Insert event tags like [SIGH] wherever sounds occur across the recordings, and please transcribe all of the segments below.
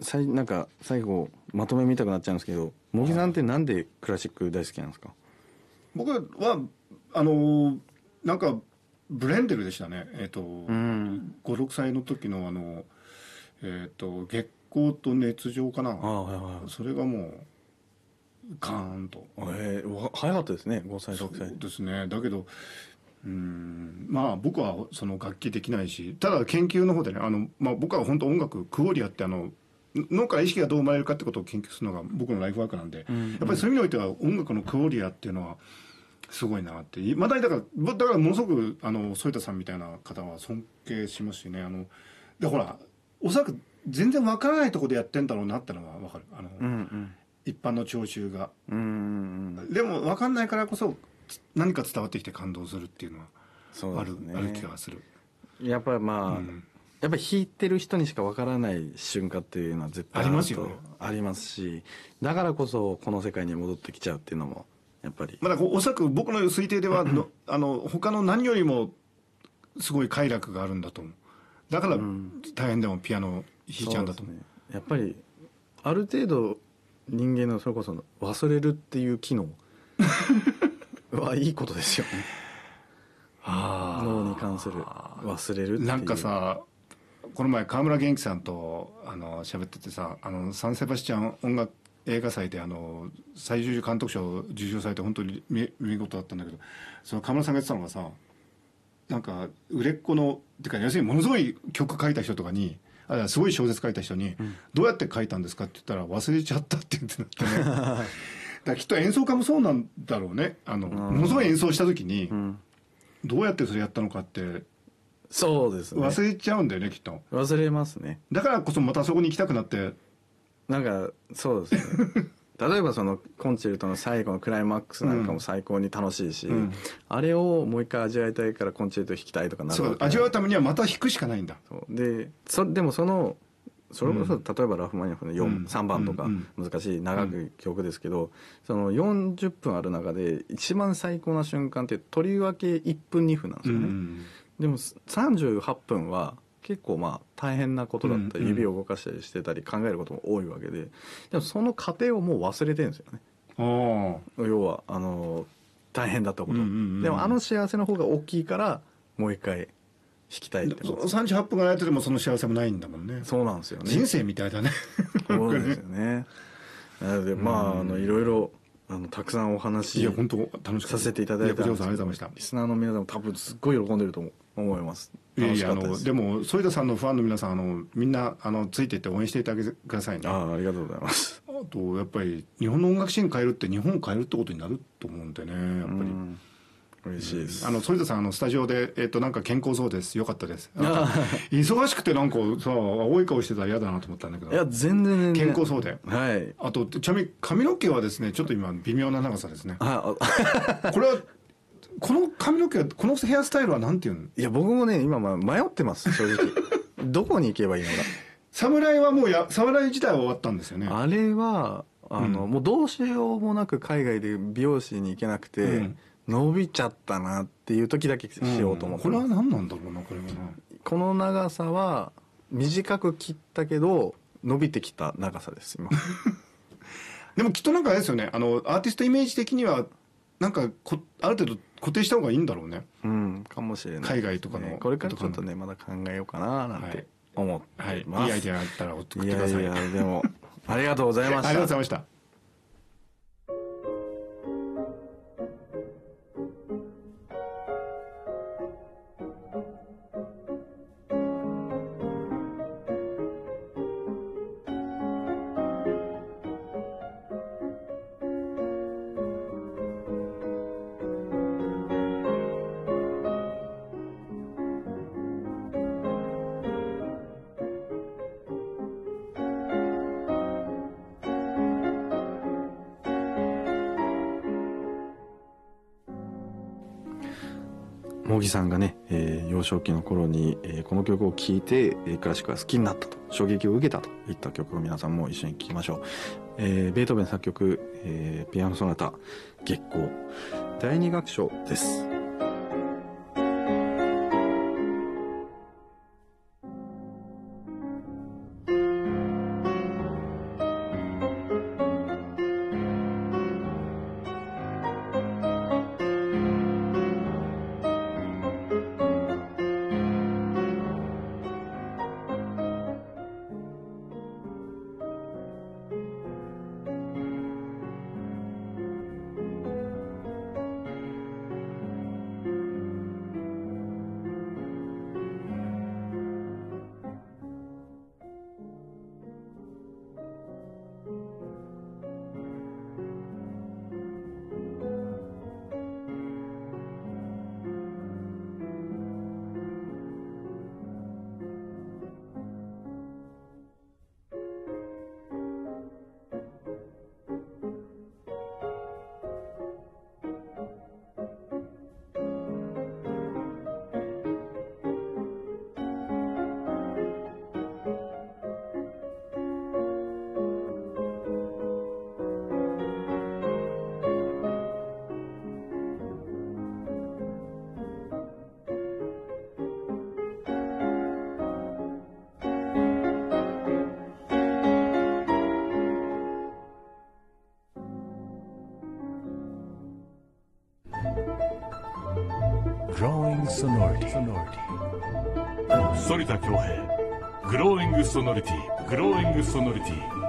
さいなんか最後まとめ見たくなっちゃうんですけど茂木さんってなんでクラシック大好きなんですか？僕はあのなんかブレンデルでしたね。えっ、と、うん。56歳の時のあのえっ、と月光と熱情かな。はいはいそれがもうガーンと。えー、わ早かったですね5歳6歳。そうですね。だけどうんまあ僕はその楽器できないしただ研究の方でねあの、まあ、僕は本当音楽クオリアってあの脳から意識がどう生まれるかってことを研究するのが僕のライフワークなんで、うん。やっぱりそういう意味においては音楽のクオリアっていうのはすごいなってまだにだからぼだからものすごくあの添田さんみたいな方は尊敬しますしね。あのでほらおそらく全然わからないところでやってんだろうなってのはわかる。あの、うんうん。一般の聴衆が。うんうんうん。でも分かんないからこそつ何か伝わってきて感動するっていうのはある,、ねある気がする、やっぱりまあ、うんやっぱり弾いてる人にしかわからない瞬間っていうのは絶対ありますよありますしだからこそこの世界に戻ってきちゃうっていうのもやっぱりまあだおそらく僕の推定ではの [LAUGHS] あの他の何よりもすごい快楽があるんだと思う。だから大変でもピアノを弾いちゃうんだと思う。そうですね。やっぱりある程度人間のそれこそ忘れるっていう機能 [LAUGHS] はいいことですよね。脳に関する忘れるっていう。なんかさこの前川村元気さんとあの喋っててさあのサンセバスチャン音楽映画祭であの最優秀監督賞を受賞されて本当に見見事だったんだけどその川村さんが言ってたのがさなんか売れっ子のっていうか要するにものすごい曲書いた人とかにあすごい小説書いた人に、どうやって書いたんですかって言ったら忘れちゃったって言ってなってね。[LAUGHS] だきっと演奏家もそうなんだろうね。あの、ものすごい演奏した時に、ん。どうやってそれやったのかってそうですね。忘れちゃうんだよねきっと。忘れますね。だからこそまたそこに行きたくなって。なんかそうですね。[LAUGHS] 例えばそのコンチェルトの最後のクライマックスなんかも最高に楽しいし、ん。あれをもう一回味わいたいからコンチェルト弾きたいとかなるそう味わうためにはまた弾くしかないんだ。でそでもそのそれこそ、例えばラフマニノフの4、うん。3番とかうん。難しい長く曲ですけど、その40分ある中で一番最高な瞬間ってとりわけ1分2分なんですよね、うんでも38分は結構まあ大変なことだったり、指を動かしたりしてたり考えることも多いわけででもその過程をもう忘れてるんですよね。あ要はあの大変だったこと、うんうんうん。でもあの幸せの方が大きいからもう一回弾きたいってと38分がないとでもその幸せもないんだもんね。そうなんですよね。人生みたいだね。そうですよね。なのでまああのいろいろあのたくさんお話いや本当楽しかった。させていただいたんこちらこですけどそありがとうございました。リスナーの皆さんも多分すっごい喜んでると思います。いや楽いやあのでも反田さんのファンの皆さんあのみんなあのついていって応援していただけくださいね。あああありがとうございます。とやっぱり日本の音楽シーン変えるって日本を変えるってことになると思うんでねやっぱり、うん。嬉しいです。あの反田さんあのスタジオでえっ、となんか健康そうです。よかったです。[LAUGHS] 忙しくてなんかさ青い顔してたら嫌だなと思ったんだけど。いや全然健康そうではい。あとちなみに髪の毛はですねちょっと今微妙な長さですね。ああ。これはこの髪の毛はこのヘアスタイルはなんていうの？いや僕もね今ま迷ってます正直。[LAUGHS] どこに行けばいいのか。侍はもうや侍自体は終わったんですよね。あれはあの、もうどうしようもなく海外で美容師に行けなくて、うん。伸びちゃったなっていう時だけしようと思ってこれます、は何なんだろうなこれはな。この長さは短く切ったけど伸びてきた長さです今。[LAUGHS] でもきっとなんかあれですよね。あのアーティストイメージ的にはなんかこある程度固定した方がいいんだろうね。うんかもしれないね、海外とかの。これからちょっとねまだ考えようかななんて思ってはい。います、いアイデアあったら送ってくいやい。ださいやでもありがとうございました。[LAUGHS] ありがとうございました木さんがね、えー幼少期の頃に、えーこの曲を聴いて、えークラシックが好きになったと衝撃を受けたといった曲を皆さんも一緒に聴きましょう、えーベートーベン作曲、えーピアノソナタ月光。第2楽章です。Sonority. sonority. 反田恭平グローイングソノリティグローイングソノリティ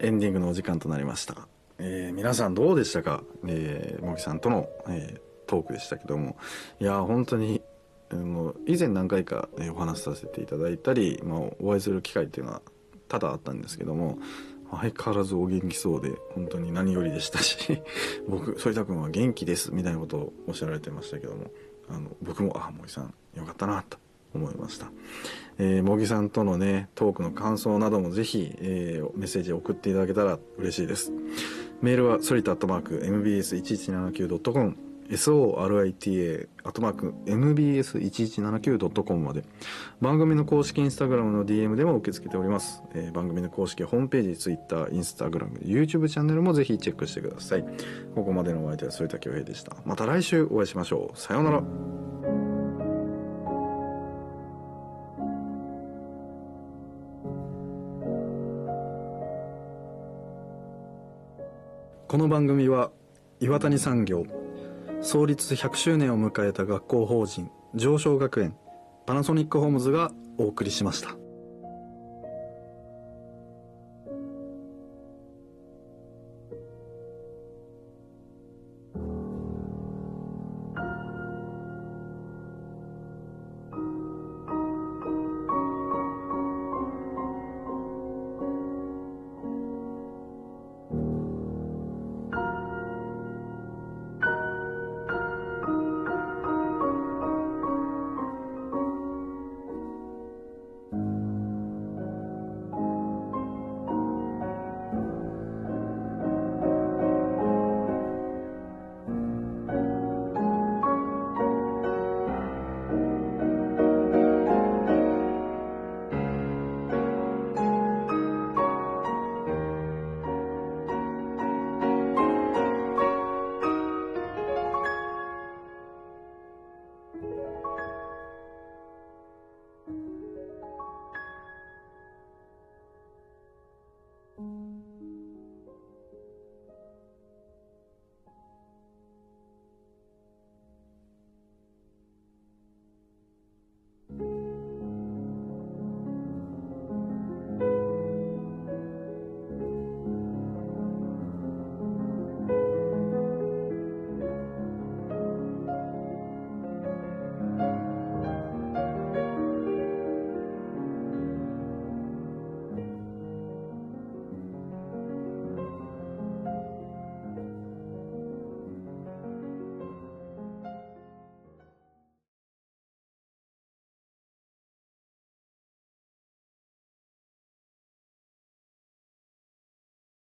エンディングのお時間となりました。えー皆さんどうでしたか？えー、もぎさんとの、えートークでしたけども。いや、本当に、もう以前何回か、えお話しさせていただいたり、まあ、お会いする機会っていうのは多々あったんですけども、相変わらずお元気そうで、本当に何よりでしたし、[LAUGHS] 僕、反田君は元気です、みたいなことをおっしゃられてましたけども、あの、僕も、あ、もぎさん、よかったな、と思いました。えー、茂木さんとのね、トークの感想などもぜひ、えーメッセージを送っていただけたら嬉しいです。メールは、ソリタアットマーク、mbs1179.com、sorita アットマーク mbs1179.com まで。番組の公式インスタグラムの DM でも受け付けております、えー番組の公式ホームページ Twitter、インスタグラム YouTube チャンネルもぜひチェックしてください。ここまでのお相手は反田恭平でした。また来週お会いしましょう。さようなら。この番組は岩谷産業創立100周年を迎えた学校法人上昇学園パナソニックホームズがお送りしました。